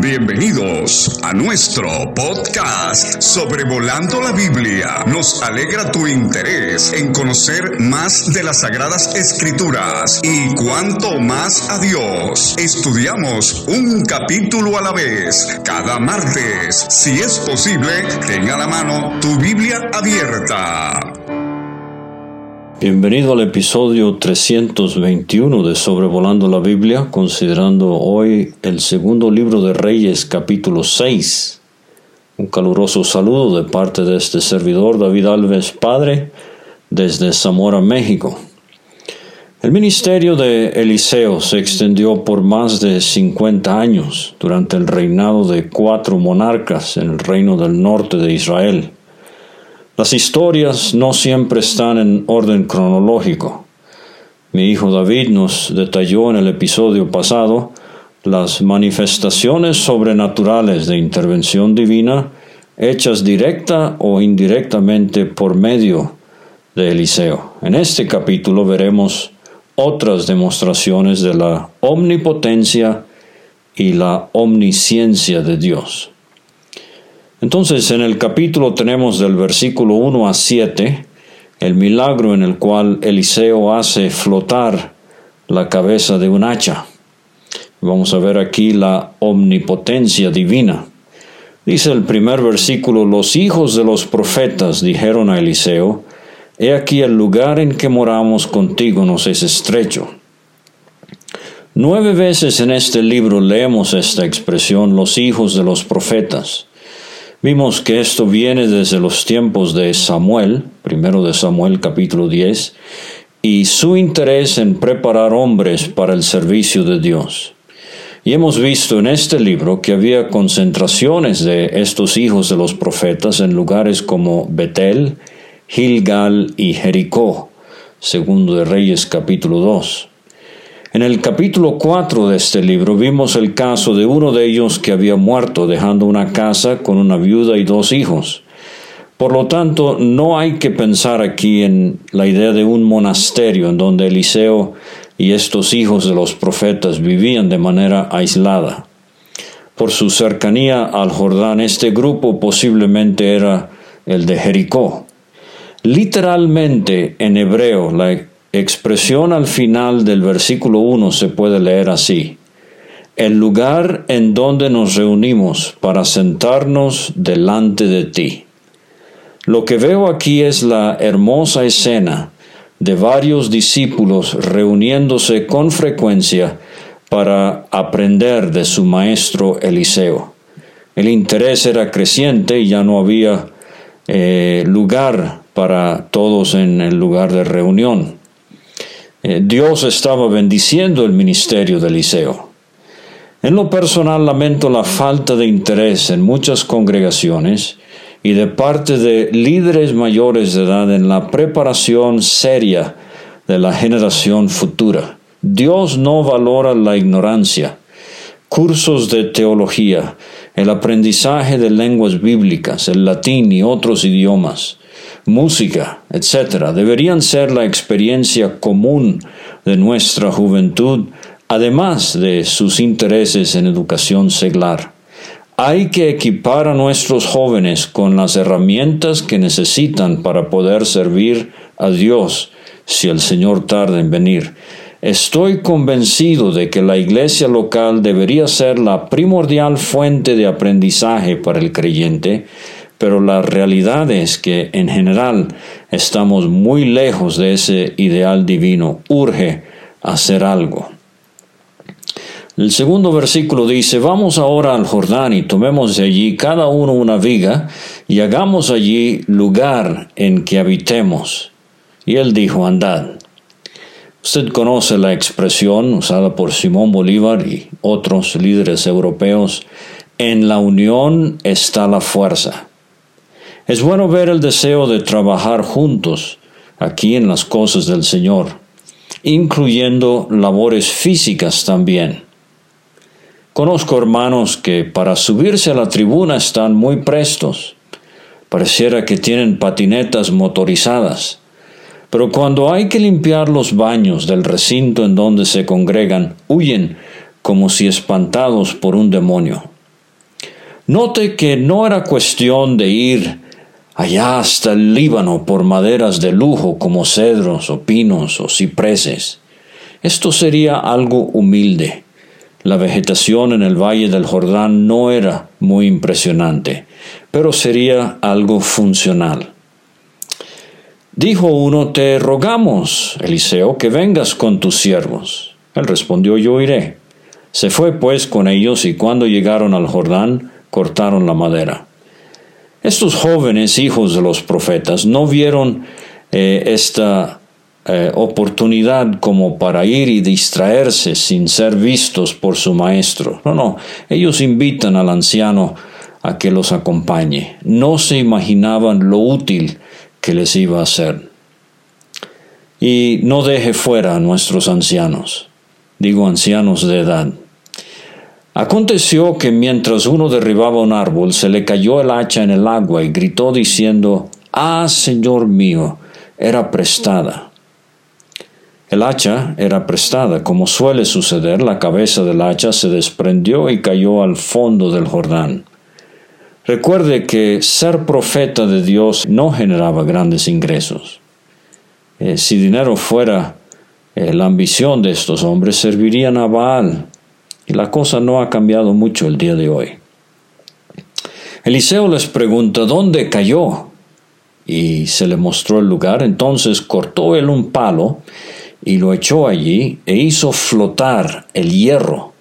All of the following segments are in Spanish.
Bienvenidos a nuestro podcast Sobrevolando la Biblia. Nos alegra tu interés en conocer más de las Sagradas Escrituras y cuanto más a Dios. Estudiamos un capítulo a la vez cada martes. Si es posible, tenga a la mano tu Biblia abierta. Bienvenido al episodio 321 de Sobrevolando la Biblia, considerando hoy el segundo libro de Reyes capítulo 6. Un caluroso saludo de parte de este servidor David Alves Padre desde Zamora, México. El ministerio de Eliseo se extendió por más de 50 años durante el reinado de cuatro monarcas en el reino del norte de Israel. Las historias no siempre están en orden cronológico. Mi hijo David nos detalló en el episodio pasado las manifestaciones sobrenaturales de intervención divina hechas directa o indirectamente por medio de Eliseo. En este capítulo veremos otras demostraciones de la omnipotencia y la omnisciencia de Dios. Entonces en el capítulo tenemos del versículo 1 a 7 el milagro en el cual Eliseo hace flotar la cabeza de un hacha. Vamos a ver aquí la omnipotencia divina. Dice el primer versículo, los hijos de los profetas dijeron a Eliseo, He aquí el lugar en que moramos contigo nos es estrecho. Nueve veces en este libro leemos esta expresión, los hijos de los profetas. Vimos que esto viene desde los tiempos de Samuel, primero de Samuel capítulo 10, y su interés en preparar hombres para el servicio de Dios. Y hemos visto en este libro que había concentraciones de estos hijos de los profetas en lugares como Betel, Gilgal y Jericó, segundo de Reyes capítulo 2. En el capítulo 4 de este libro vimos el caso de uno de ellos que había muerto dejando una casa con una viuda y dos hijos. Por lo tanto, no hay que pensar aquí en la idea de un monasterio en donde Eliseo y estos hijos de los profetas vivían de manera aislada. Por su cercanía al Jordán, este grupo posiblemente era el de Jericó. Literalmente en hebreo, la expresión al final del versículo 1 se puede leer así. El lugar en donde nos reunimos para sentarnos delante de ti. Lo que veo aquí es la hermosa escena de varios discípulos reuniéndose con frecuencia para aprender de su maestro Eliseo. El interés era creciente y ya no había eh, lugar para todos en el lugar de reunión. Eh, Dios estaba bendiciendo el ministerio de Eliseo. En lo personal lamento la falta de interés en muchas congregaciones y de parte de líderes mayores de edad en la preparación seria de la generación futura. Dios no valora la ignorancia. Cursos de teología, el aprendizaje de lenguas bíblicas, el latín y otros idiomas, música, etc., deberían ser la experiencia común de nuestra juventud, además de sus intereses en educación seglar. Hay que equipar a nuestros jóvenes con las herramientas que necesitan para poder servir a Dios si el Señor tarda en venir. Estoy convencido de que la iglesia local debería ser la primordial fuente de aprendizaje para el creyente, pero la realidad es que en general estamos muy lejos de ese ideal divino. Urge hacer algo. El segundo versículo dice, vamos ahora al Jordán y tomemos de allí cada uno una viga y hagamos allí lugar en que habitemos. Y él dijo, andad. Usted conoce la expresión usada por Simón Bolívar y otros líderes europeos, en la unión está la fuerza. Es bueno ver el deseo de trabajar juntos aquí en las cosas del Señor, incluyendo labores físicas también. Conozco hermanos que para subirse a la tribuna están muy prestos. Pareciera que tienen patinetas motorizadas. Pero cuando hay que limpiar los baños del recinto en donde se congregan, huyen como si espantados por un demonio. Note que no era cuestión de ir allá hasta el Líbano por maderas de lujo como cedros o pinos o cipreses. Esto sería algo humilde. La vegetación en el valle del Jordán no era muy impresionante, pero sería algo funcional. Dijo uno, te rogamos, Eliseo, que vengas con tus siervos. Él respondió, yo iré. Se fue pues con ellos y cuando llegaron al Jordán, cortaron la madera. Estos jóvenes hijos de los profetas no vieron eh, esta eh, oportunidad como para ir y distraerse sin ser vistos por su maestro. No, no, ellos invitan al anciano a que los acompañe. No se imaginaban lo útil que les iba a ser. Y no deje fuera a nuestros ancianos, digo ancianos de edad. Aconteció que mientras uno derribaba un árbol, se le cayó el hacha en el agua y gritó diciendo, Ah, Señor mío, era prestada. El hacha era prestada, como suele suceder, la cabeza del hacha se desprendió y cayó al fondo del Jordán. Recuerde que ser profeta de Dios no generaba grandes ingresos. Eh, si dinero fuera eh, la ambición de estos hombres, servirían a Baal. Y la cosa no ha cambiado mucho el día de hoy. Eliseo les pregunta, ¿dónde cayó? Y se le mostró el lugar. Entonces cortó él un palo y lo echó allí e hizo flotar el hierro.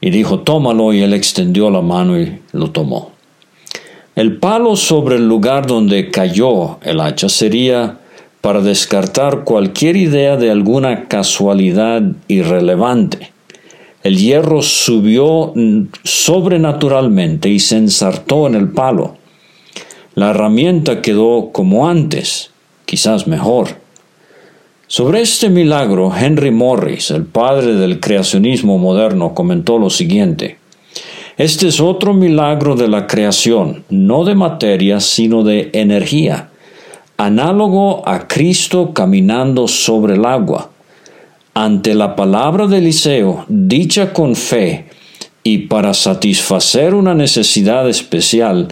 Y dijo, tómalo, y él extendió la mano y lo tomó. El palo sobre el lugar donde cayó el hacha sería para descartar cualquier idea de alguna casualidad irrelevante. El hierro subió sobrenaturalmente y se ensartó en el palo. La herramienta quedó como antes, quizás mejor. Sobre este milagro, Henry Morris, el padre del creacionismo moderno, comentó lo siguiente. Este es otro milagro de la creación, no de materia, sino de energía, análogo a Cristo caminando sobre el agua. Ante la palabra de Eliseo, dicha con fe, y para satisfacer una necesidad especial,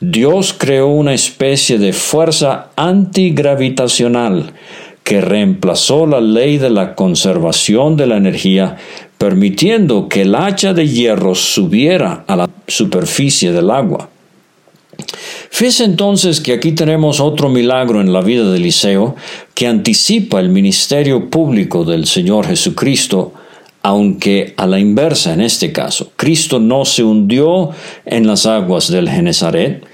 Dios creó una especie de fuerza antigravitacional que reemplazó la ley de la conservación de la energía, permitiendo que el hacha de hierro subiera a la superficie del agua. Fíjese entonces que aquí tenemos otro milagro en la vida de Eliseo que anticipa el ministerio público del Señor Jesucristo, aunque a la inversa en este caso. Cristo no se hundió en las aguas del Genezaret,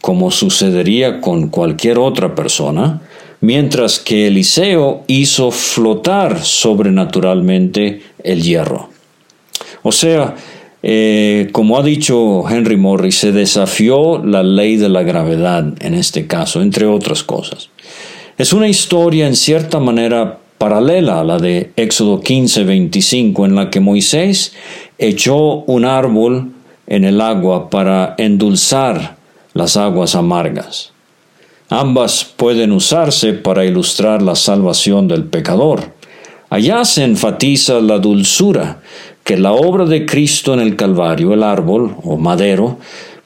como sucedería con cualquier otra persona, mientras que Eliseo hizo flotar sobrenaturalmente el hierro. O sea, eh, como ha dicho Henry Morris, se desafió la ley de la gravedad en este caso, entre otras cosas. Es una historia en cierta manera paralela a la de Éxodo 15, 25, en la que Moisés echó un árbol en el agua para endulzar las aguas amargas. Ambas pueden usarse para ilustrar la salvación del pecador. Allá se enfatiza la dulzura que la obra de Cristo en el Calvario, el árbol o madero,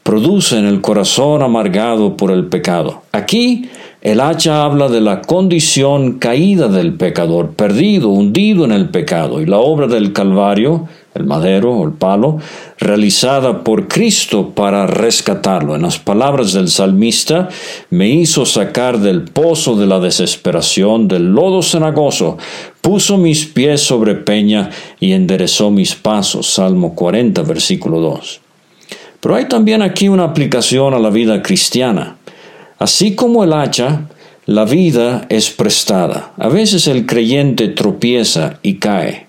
produce en el corazón amargado por el pecado. Aquí el hacha habla de la condición caída del pecador, perdido, hundido en el pecado, y la obra del Calvario el madero o el palo, realizada por Cristo para rescatarlo. En las palabras del salmista, me hizo sacar del pozo de la desesperación, del lodo cenagoso, puso mis pies sobre peña y enderezó mis pasos. Salmo 40, versículo 2. Pero hay también aquí una aplicación a la vida cristiana. Así como el hacha, la vida es prestada. A veces el creyente tropieza y cae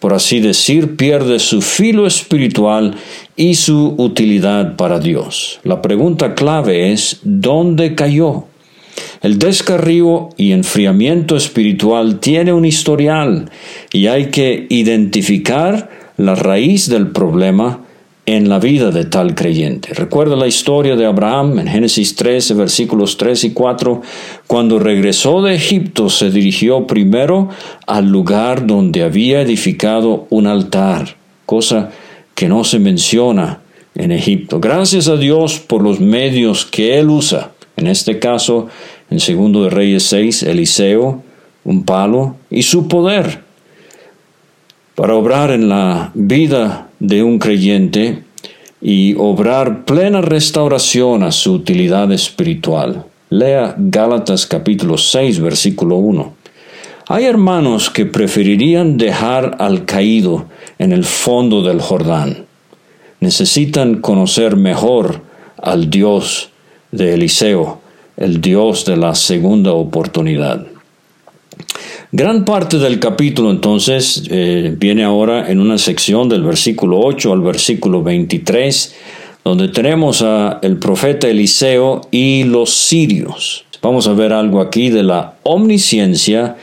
por así decir, pierde su filo espiritual y su utilidad para Dios. La pregunta clave es, ¿dónde cayó? El descarrío y enfriamiento espiritual tiene un historial y hay que identificar la raíz del problema en la vida de tal creyente. Recuerda la historia de Abraham en Génesis 13, versículos 3 y 4. Cuando regresó de Egipto se dirigió primero al lugar donde había edificado un altar, cosa que no se menciona en Egipto. Gracias a Dios por los medios que Él usa. En este caso, en segundo de Reyes 6, Eliseo, un palo y su poder para obrar en la vida de un creyente y obrar plena restauración a su utilidad espiritual. Lea Gálatas capítulo 6, versículo 1. Hay hermanos que preferirían dejar al caído en el fondo del Jordán. Necesitan conocer mejor al Dios de Eliseo, el Dios de la segunda oportunidad. Gran parte del capítulo entonces eh, viene ahora en una sección del versículo 8 al versículo 23, donde tenemos a el profeta Eliseo y los sirios. Vamos a ver algo aquí de la omnisciencia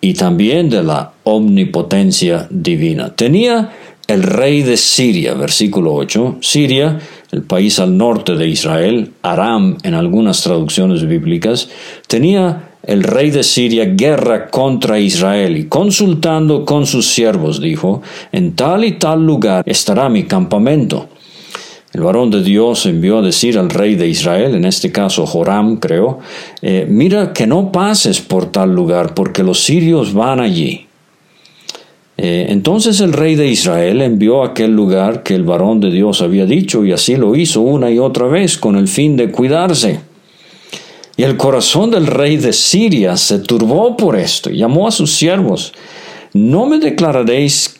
y también de la omnipotencia divina. Tenía el rey de Siria, versículo 8, Siria, el país al norte de Israel, Aram en algunas traducciones bíblicas, tenía el rey de Siria guerra contra Israel y consultando con sus siervos dijo, en tal y tal lugar estará mi campamento. El varón de Dios envió a decir al rey de Israel, en este caso Joram creo, eh, mira que no pases por tal lugar porque los sirios van allí. Eh, entonces el rey de Israel envió a aquel lugar que el varón de Dios había dicho y así lo hizo una y otra vez con el fin de cuidarse. Y el corazón del rey de Siria se turbó por esto y llamó a sus siervos, ¿no me declararéis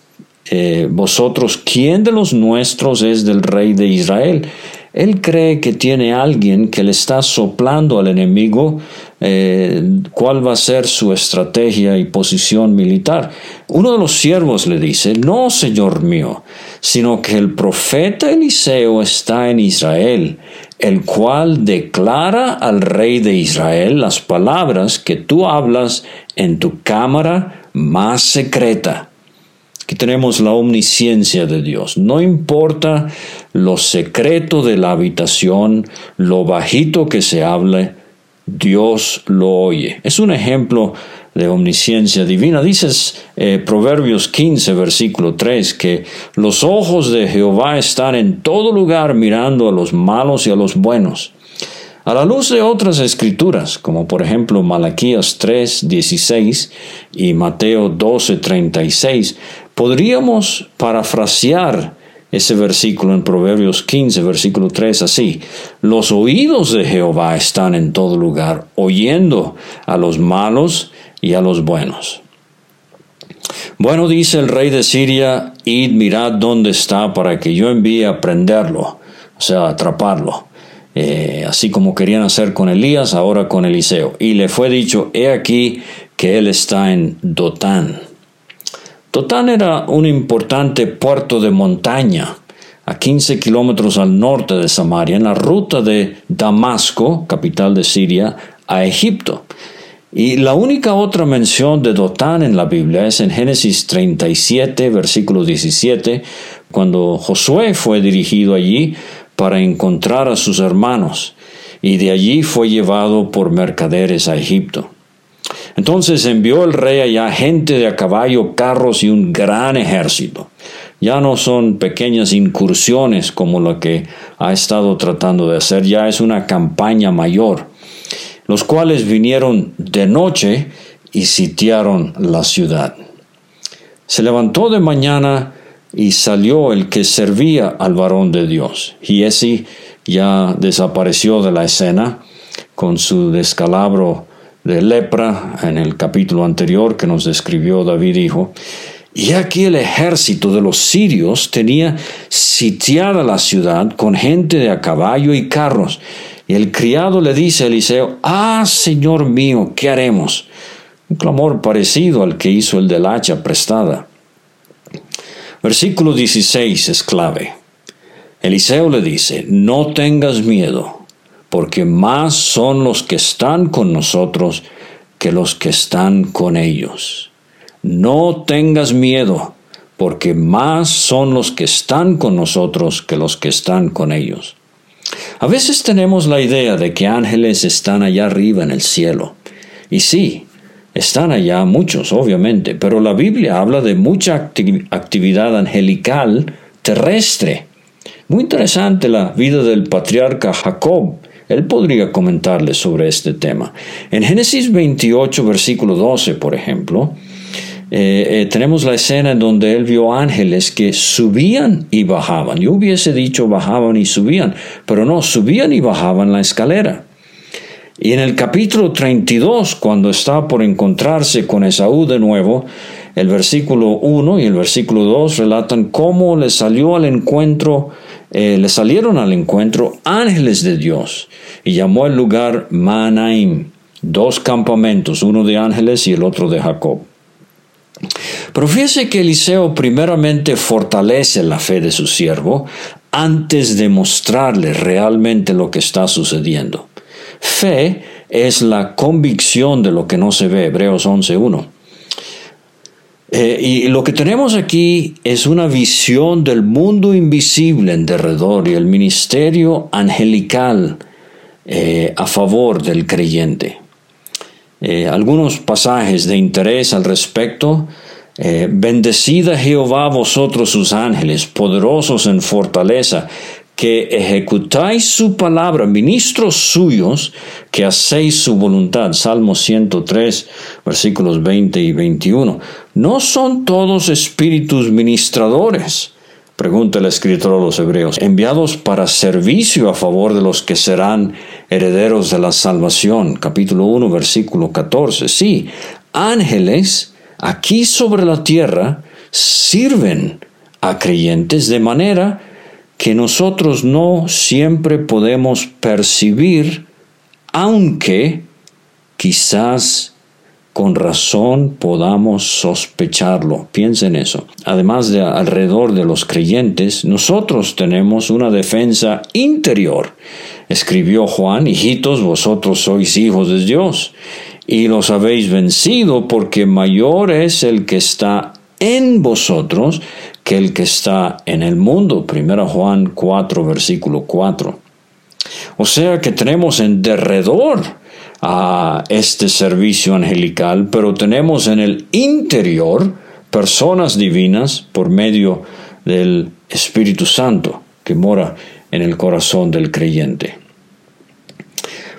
eh, vosotros quién de los nuestros es del rey de Israel? Él cree que tiene alguien que le está soplando al enemigo eh, cuál va a ser su estrategia y posición militar. Uno de los siervos le dice, no, señor mío, sino que el profeta Eliseo está en Israel, el cual declara al rey de Israel las palabras que tú hablas en tu cámara más secreta. Aquí tenemos la omnisciencia de Dios. No importa lo secreto de la habitación, lo bajito que se hable, Dios lo oye. Es un ejemplo de omnisciencia divina. Dices eh, Proverbios 15, versículo 3, que los ojos de Jehová están en todo lugar mirando a los malos y a los buenos. A la luz de otras escrituras, como por ejemplo Malaquías 3, 16 y Mateo 12, 36, podríamos parafrasear ese versículo en Proverbios 15, versículo 3, así. Los oídos de Jehová están en todo lugar, oyendo a los malos y a los buenos. Bueno, dice el rey de Siria, id mirad dónde está para que yo envíe a prenderlo, o sea, atraparlo. Eh, así como querían hacer con Elías, ahora con Eliseo. Y le fue dicho, he aquí que él está en Dotán. Dotán era un importante puerto de montaña, a 15 kilómetros al norte de Samaria, en la ruta de Damasco, capital de Siria, a Egipto. Y la única otra mención de Dotán en la Biblia es en Génesis 37, versículo 17, cuando Josué fue dirigido allí para encontrar a sus hermanos, y de allí fue llevado por mercaderes a Egipto. Entonces envió el rey allá gente de a caballo, carros y un gran ejército. Ya no son pequeñas incursiones como lo que ha estado tratando de hacer, ya es una campaña mayor los cuales vinieron de noche y sitiaron la ciudad. Se levantó de mañana y salió el que servía al varón de Dios. Giesi ya desapareció de la escena con su descalabro de lepra en el capítulo anterior que nos describió David hijo. Y aquí el ejército de los sirios tenía sitiada la ciudad con gente de a caballo y carros y el criado le dice a Eliseo, Ah, Señor mío, ¿qué haremos? Un clamor parecido al que hizo el del hacha prestada. Versículo 16 es clave. Eliseo le dice, No tengas miedo, porque más son los que están con nosotros que los que están con ellos. No tengas miedo, porque más son los que están con nosotros que los que están con ellos. A veces tenemos la idea de que ángeles están allá arriba en el cielo. Y sí, están allá muchos, obviamente, pero la Biblia habla de mucha actividad angelical terrestre. Muy interesante la vida del patriarca Jacob. Él podría comentarles sobre este tema. En Génesis 28, versículo 12, por ejemplo, eh, eh, tenemos la escena en donde él vio ángeles que subían y bajaban. Yo hubiese dicho bajaban y subían, pero no, subían y bajaban la escalera. Y en el capítulo 32, cuando está por encontrarse con Esaú de nuevo, el versículo 1 y el versículo 2 relatan cómo le salió al encuentro, eh, le salieron al encuentro ángeles de Dios y llamó el lugar Manaim, dos campamentos, uno de ángeles y el otro de Jacob. Pero que Eliseo primeramente fortalece la fe de su siervo antes de mostrarle realmente lo que está sucediendo. Fe es la convicción de lo que no se ve, Hebreos 11.1. Eh, y lo que tenemos aquí es una visión del mundo invisible en derredor y el ministerio angelical eh, a favor del creyente. Eh, algunos pasajes de interés al respecto. Bendecida Jehová vosotros sus ángeles, poderosos en fortaleza, que ejecutáis su palabra, ministros suyos, que hacéis su voluntad. Salmo 103, versículos 20 y 21. ¿No son todos espíritus ministradores? Pregunta el escritor a los hebreos, enviados para servicio a favor de los que serán herederos de la salvación. Capítulo 1, versículo 14. Sí, ángeles aquí sobre la tierra sirven a creyentes de manera que nosotros no siempre podemos percibir, aunque quizás con razón podamos sospecharlo. Piensen eso. Además de alrededor de los creyentes, nosotros tenemos una defensa interior. Escribió Juan, hijitos, vosotros sois hijos de Dios, y los habéis vencido porque mayor es el que está en vosotros que está en el mundo. Primero Juan 4, versículo 4. O sea que tenemos en derredor a este servicio angelical, pero tenemos en el interior personas divinas por medio del Espíritu Santo que mora en el corazón del creyente.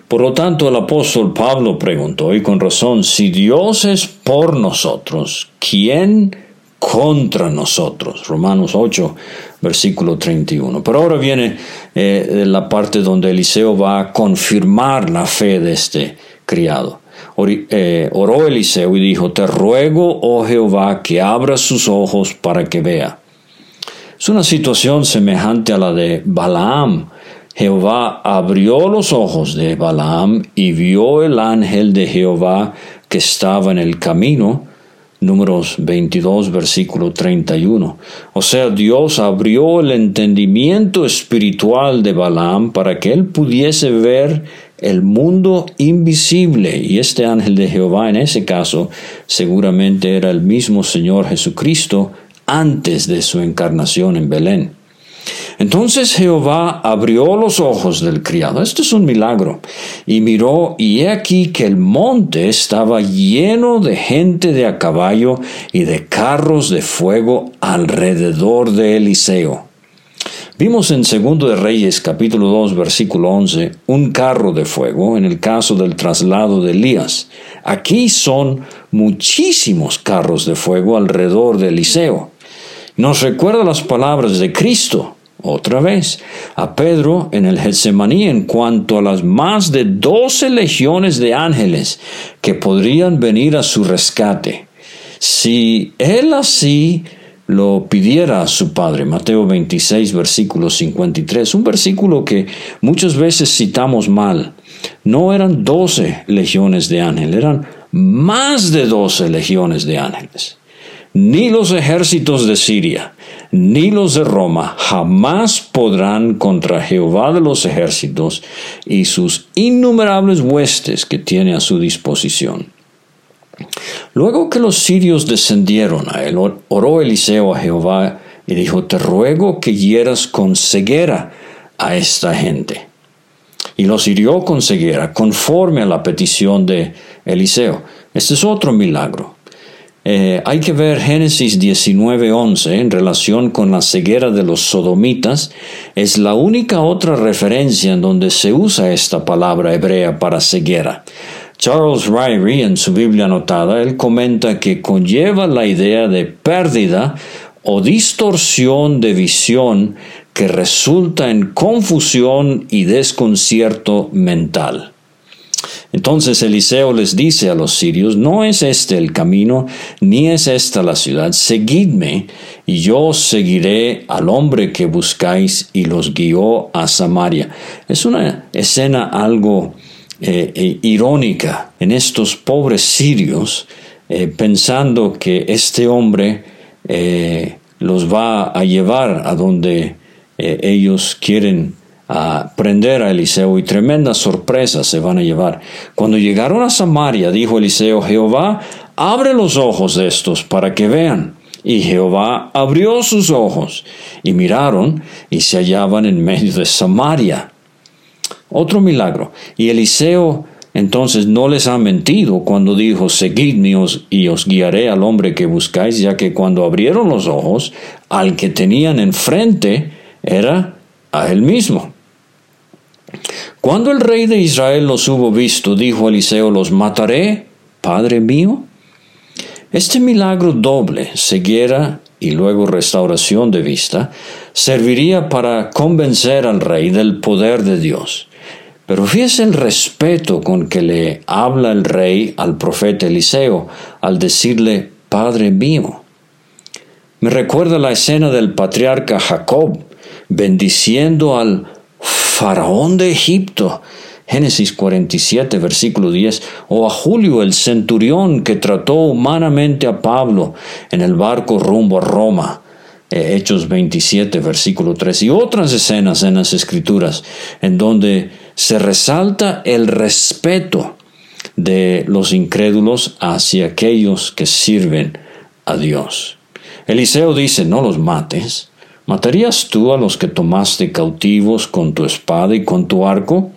Por lo tanto, el apóstol Pablo preguntó, y con razón, si Dios es por nosotros, ¿quién contra nosotros? Romanos 8, versículo 31. Pero ahora viene eh, la parte donde Eliseo va a confirmar la fe de este criado. Eh, oró Eliseo y dijo, te ruego, oh Jehová, que abra sus ojos para que vea. Es una situación semejante a la de Balaam. Jehová abrió los ojos de Balaam y vio el ángel de Jehová que estaba en el camino Números 22, versículo 31. O sea, Dios abrió el entendimiento espiritual de Balaam para que él pudiese ver el mundo invisible. Y este ángel de Jehová en ese caso seguramente era el mismo Señor Jesucristo antes de su encarnación en Belén. Entonces Jehová abrió los ojos del criado, esto es un milagro, y miró, y he aquí que el monte estaba lleno de gente de a caballo y de carros de fuego alrededor de Eliseo. Vimos en Segundo de Reyes capítulo 2 versículo 11 un carro de fuego en el caso del traslado de Elías. Aquí son muchísimos carros de fuego alrededor de Eliseo. Nos recuerda las palabras de Cristo otra vez a Pedro en el Getsemaní en cuanto a las más de doce legiones de ángeles que podrían venir a su rescate. Si él así lo pidiera a su Padre, Mateo 26, versículo 53, un versículo que muchas veces citamos mal. No eran doce legiones de ángeles, eran más de doce legiones de ángeles. Ni los ejércitos de Siria, ni los de Roma jamás podrán contra Jehová de los ejércitos y sus innumerables huestes que tiene a su disposición. Luego que los sirios descendieron a él, oró Eliseo a Jehová y dijo, te ruego que hieras con ceguera a esta gente. Y los hirió con ceguera, conforme a la petición de Eliseo. Este es otro milagro. Eh, hay que ver Génesis 19:11 en relación con la ceguera de los sodomitas. Es la única otra referencia en donde se usa esta palabra hebrea para ceguera. Charles Ryrie, en su Biblia anotada, él comenta que conlleva la idea de pérdida o distorsión de visión que resulta en confusión y desconcierto mental. Entonces Eliseo les dice a los sirios, no es este el camino, ni es esta la ciudad, seguidme, y yo seguiré al hombre que buscáis, y los guió a Samaria. Es una escena algo eh, eh, irónica en estos pobres sirios, eh, pensando que este hombre los va a llevar a donde ellos quieren a prender a Eliseo y tremendas sorpresas se van a llevar. Cuando llegaron a Samaria, dijo Eliseo, Jehová, abre los ojos de estos para que vean. Y Jehová abrió sus ojos y miraron y se hallaban en medio de Samaria. Otro milagro. Y Eliseo entonces no les ha mentido cuando dijo, seguidme y os guiaré al hombre que buscáis, ya que cuando abrieron los ojos, al que tenían enfrente era a él mismo. Cuando el rey de Israel los hubo visto, dijo Eliseo, ¿los mataré, padre mío? Este milagro doble, ceguera y luego restauración de vista, serviría para convencer al rey del poder de Dios. Pero fíjese el respeto con que le habla el rey al profeta Eliseo al decirle, Padre mío. Me recuerda la escena del patriarca Jacob bendiciendo al faraón de Egipto, Génesis 47, versículo 10, o a Julio el centurión que trató humanamente a Pablo en el barco rumbo a Roma, eh, Hechos 27, versículo 3, y otras escenas en las escrituras en donde se resalta el respeto de los incrédulos hacia aquellos que sirven a Dios. Eliseo dice, no los mates, ¿Matarías tú a los que tomaste cautivos con tu espada y con tu arco?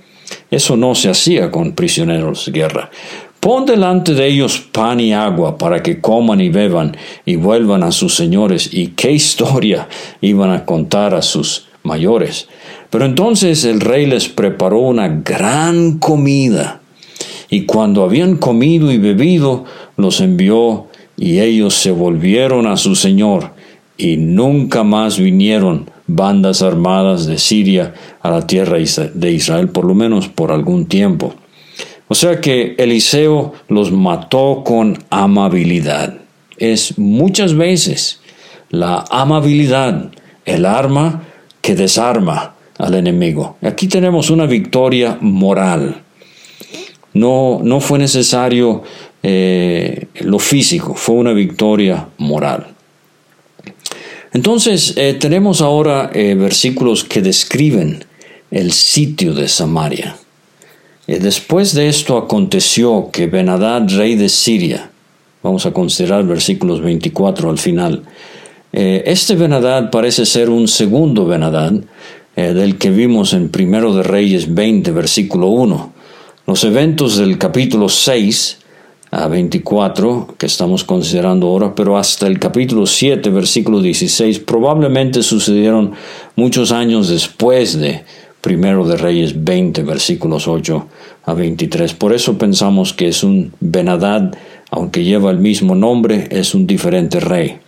Eso no se hacía con prisioneros de guerra. Pon delante de ellos pan y agua para que coman y beban y vuelvan a sus señores. ¿Y qué historia iban a contar a sus mayores? Pero entonces el rey les preparó una gran comida. Y cuando habían comido y bebido, los envió y ellos se volvieron a su señor y nunca más vinieron bandas armadas de Siria a la tierra de Israel, por lo menos por algún tiempo. O sea que Eliseo los mató con amabilidad. Es muchas veces la amabilidad el arma que desarma al enemigo. Aquí tenemos una victoria moral. No, no fue necesario eh, lo físico, fue una victoria moral. Entonces, eh, tenemos ahora eh, versículos que describen el sitio de Samaria. Eh, después de esto aconteció que Benadad, rey de Siria, vamos a considerar versículos 24 al final, este Benadad parece ser un segundo Benadad del que vimos en Primero de Reyes 20, versículo 1. Los eventos del capítulo 6 a 24 que estamos considerando ahora, pero hasta el capítulo 7, versículo 16, probablemente sucedieron muchos años después de Primero de Reyes 20, versículos 8 a 23. Por eso pensamos que es un Benadad, aunque lleva el mismo nombre, es un diferente rey.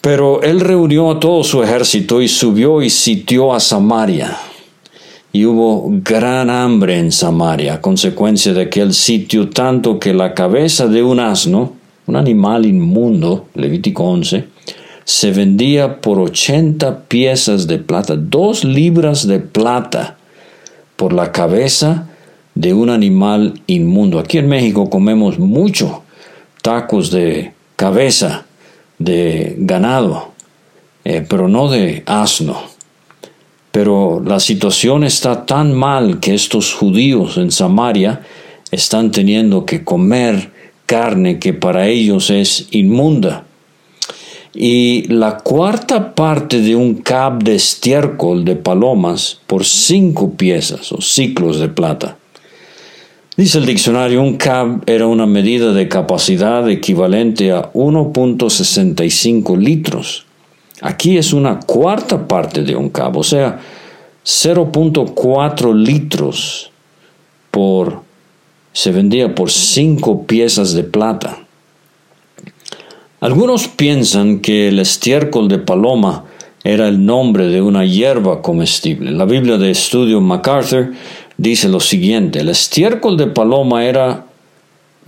Pero él reunió a todo su ejército y subió y sitió a Samaria y hubo gran hambre en Samaria a consecuencia de aquel sitio, tanto que la cabeza de un asno, un animal inmundo, Levítico 11, se vendía por 80 piezas de plata, dos libras de plata por la cabeza de un animal inmundo. Aquí en México comemos mucho tacos de cabeza de ganado, eh, pero no de asno. Pero la situación está tan mal que estos judíos en Samaria están teniendo que comer carne que para ellos es inmunda. Y la cuarta parte de un cab de estiércol de palomas por cinco piezas o ciclos de plata. Dice el diccionario, un cab era una medida de capacidad equivalente a 1.65 litros. Aquí es una cuarta parte de un cab, o sea, 0.4 litros por se vendía por cinco piezas de plata. Algunos piensan que el estiércol de paloma era el nombre de una hierba comestible. La Biblia de Estudio MacArthur dice lo siguiente, el estiércol de paloma era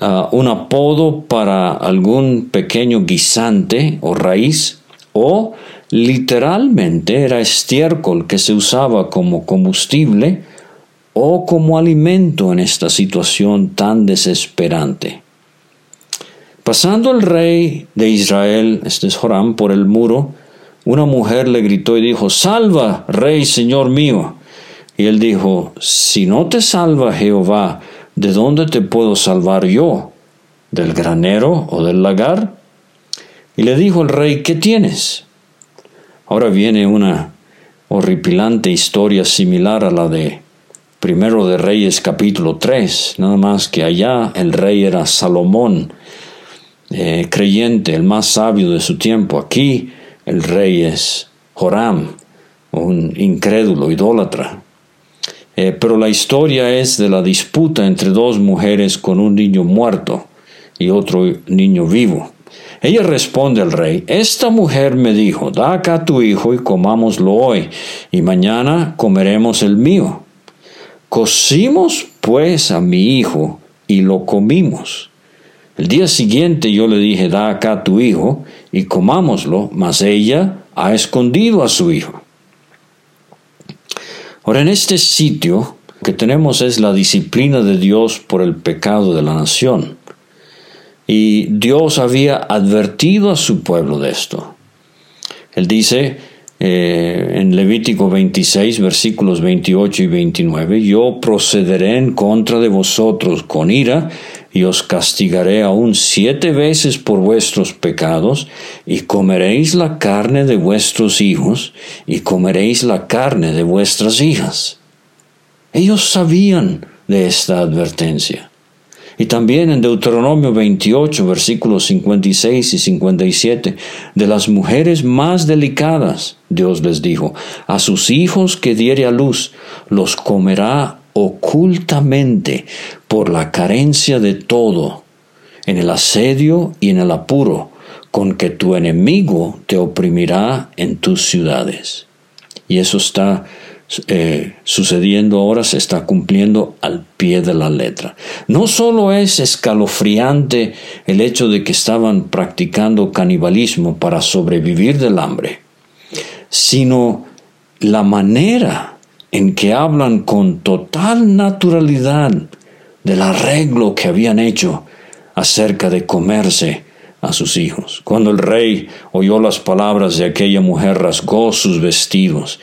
ah, un apodo para algún pequeño guisante o raíz o literalmente era estiércol que se usaba como combustible o como alimento en esta situación tan desesperante. Pasando el rey de Israel, este es Joram, por el muro, una mujer le gritó y dijo, Salva, rey, señor mío. Y él dijo, Si no te salva Jehová, ¿de dónde te puedo salvar yo? ¿Del granero o del lagar? Y le dijo el rey, ¿qué tienes? Ahora viene una horripilante historia similar a la de Primero de Reyes capítulo 3, nada más que allá el rey era Salomón, eh, creyente, el más sabio de su tiempo. Aquí el rey es Joram, un incrédulo, idólatra. Eh, pero la historia es de la disputa entre dos mujeres con un niño muerto y otro niño vivo. Ella responde al rey, esta mujer me dijo, da acá tu hijo y comámoslo hoy, y mañana comeremos el mío. Cocimos pues a mi hijo y lo comimos. El día siguiente yo le dije, da acá tu hijo y comámoslo, mas ella ha escondido a su hijo. Ahora, en este sitio que tenemos es la disciplina de Dios por el pecado de la nación. Y Dios había advertido a su pueblo de esto. Él dice eh, en Levítico 26, versículos 28 y 29, yo procederé en contra de vosotros con ira y os castigaré aún siete veces por vuestros pecados, y comeréis la carne de vuestros hijos, y comeréis la carne de vuestras hijas. Ellos sabían de esta advertencia. Y también en Deuteronomio 28, versículos 56 y 57, de las mujeres más delicadas, Dios les dijo, a sus hijos que diere a luz, los comerá ocultamente por la carencia de todo, en el asedio y en el apuro, con que tu enemigo te oprimirá en tus ciudades. Y eso está eh, sucediendo ahora, se está cumpliendo al pie de la letra. No solo es escalofriante el hecho de que estaban practicando canibalismo para sobrevivir del hambre, sino la manera en que hablan con total naturalidad del arreglo que habían hecho acerca de comerse a sus hijos. Cuando el rey oyó las palabras de aquella mujer, rasgó sus vestidos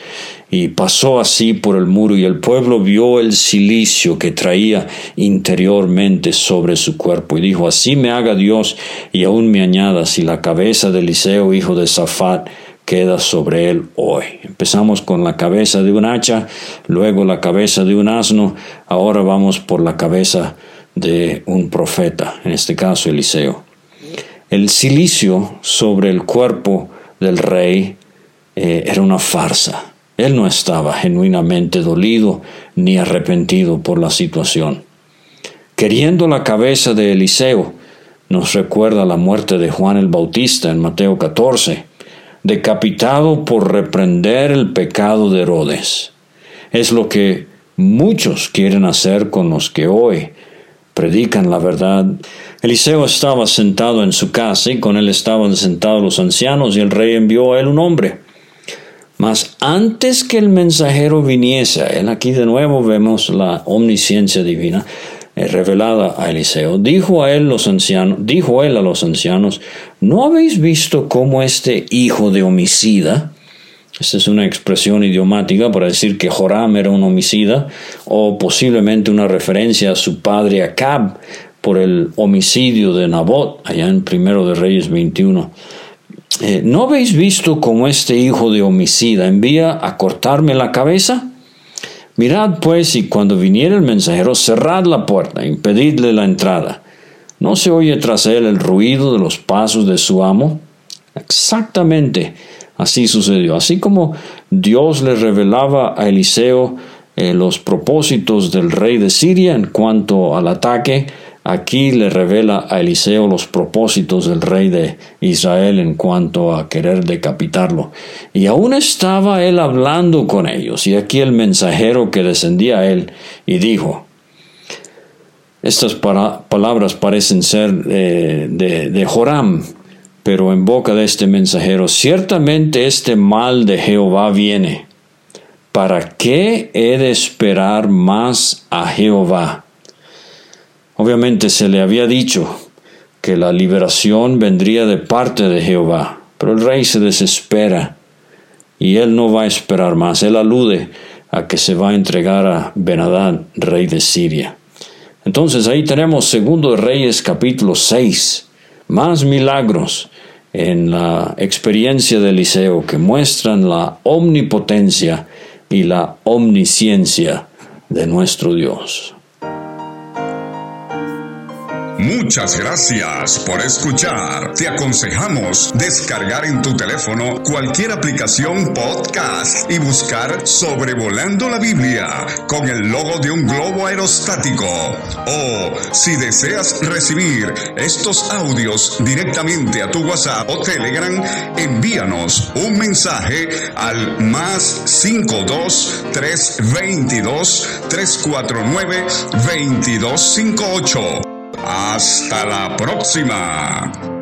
y pasó así por el muro y el pueblo vio el silicio que traía interiormente sobre su cuerpo y dijo, así me haga Dios y aún me añada si la cabeza de Eliseo, hijo de Safat, queda sobre él hoy. Empezamos con la cabeza de un hacha, luego la cabeza de un asno, ahora vamos por la cabeza de un profeta, en este caso Eliseo. El silicio sobre el cuerpo del rey eh, era una farsa. Él no estaba genuinamente dolido ni arrepentido por la situación. Queriendo la cabeza de Eliseo, nos recuerda la muerte de Juan el Bautista en Mateo 14 decapitado por reprender el pecado de Herodes. Es lo que muchos quieren hacer con los que hoy predican la verdad. Eliseo estaba sentado en su casa y con él estaban sentados los ancianos y el rey envió a él un hombre. Mas antes que el mensajero viniese, él aquí de nuevo vemos la omnisciencia divina, eh, revelada a Eliseo, dijo a él los ancianos, dijo él a los ancianos, ¿no habéis visto cómo este hijo de homicida, esta es una expresión idiomática para decir que Joram era un homicida, o posiblemente una referencia a su padre Acab por el homicidio de Nabot, allá en Primero de Reyes 21. Eh, ¿No habéis visto cómo este hijo de homicida envía a cortarme la cabeza? Mirad pues, y cuando viniera el mensajero, cerrad la puerta, impedidle la entrada. ¿No se oye tras él el ruido de los pasos de su amo? Exactamente así sucedió. Así como Dios le revelaba a Eliseo eh, los propósitos del rey de Siria en cuanto al ataque, aquí le revela a Eliseo los propósitos del rey de Israel en cuanto a querer decapitarlo. Y aún estaba él hablando con ellos, y aquí el mensajero que descendía a él y dijo, estas palabras parecen ser eh, de, de Joram, pero en boca de este mensajero, ciertamente este mal de Jehová viene. ¿Para qué he de esperar más a Jehová? Obviamente se le había dicho que la liberación vendría de parte de Jehová, pero el rey se desespera y él no va a esperar más. Él alude a que se va a entregar a Benadad, rey de Siria. Entonces ahí tenemos Segundo Reyes capítulo 6, más milagros en la experiencia de Eliseo que muestran la omnipotencia y la omnisciencia de nuestro Dios. Muchas gracias por escuchar. Te aconsejamos descargar en tu teléfono cualquier aplicación podcast y buscar Sobrevolando la Biblia con el logo de un globo aerostático. O si deseas recibir estos audios directamente a tu WhatsApp o Telegram, envíanos un mensaje al más 52 322 349 2258 hasta la próxima.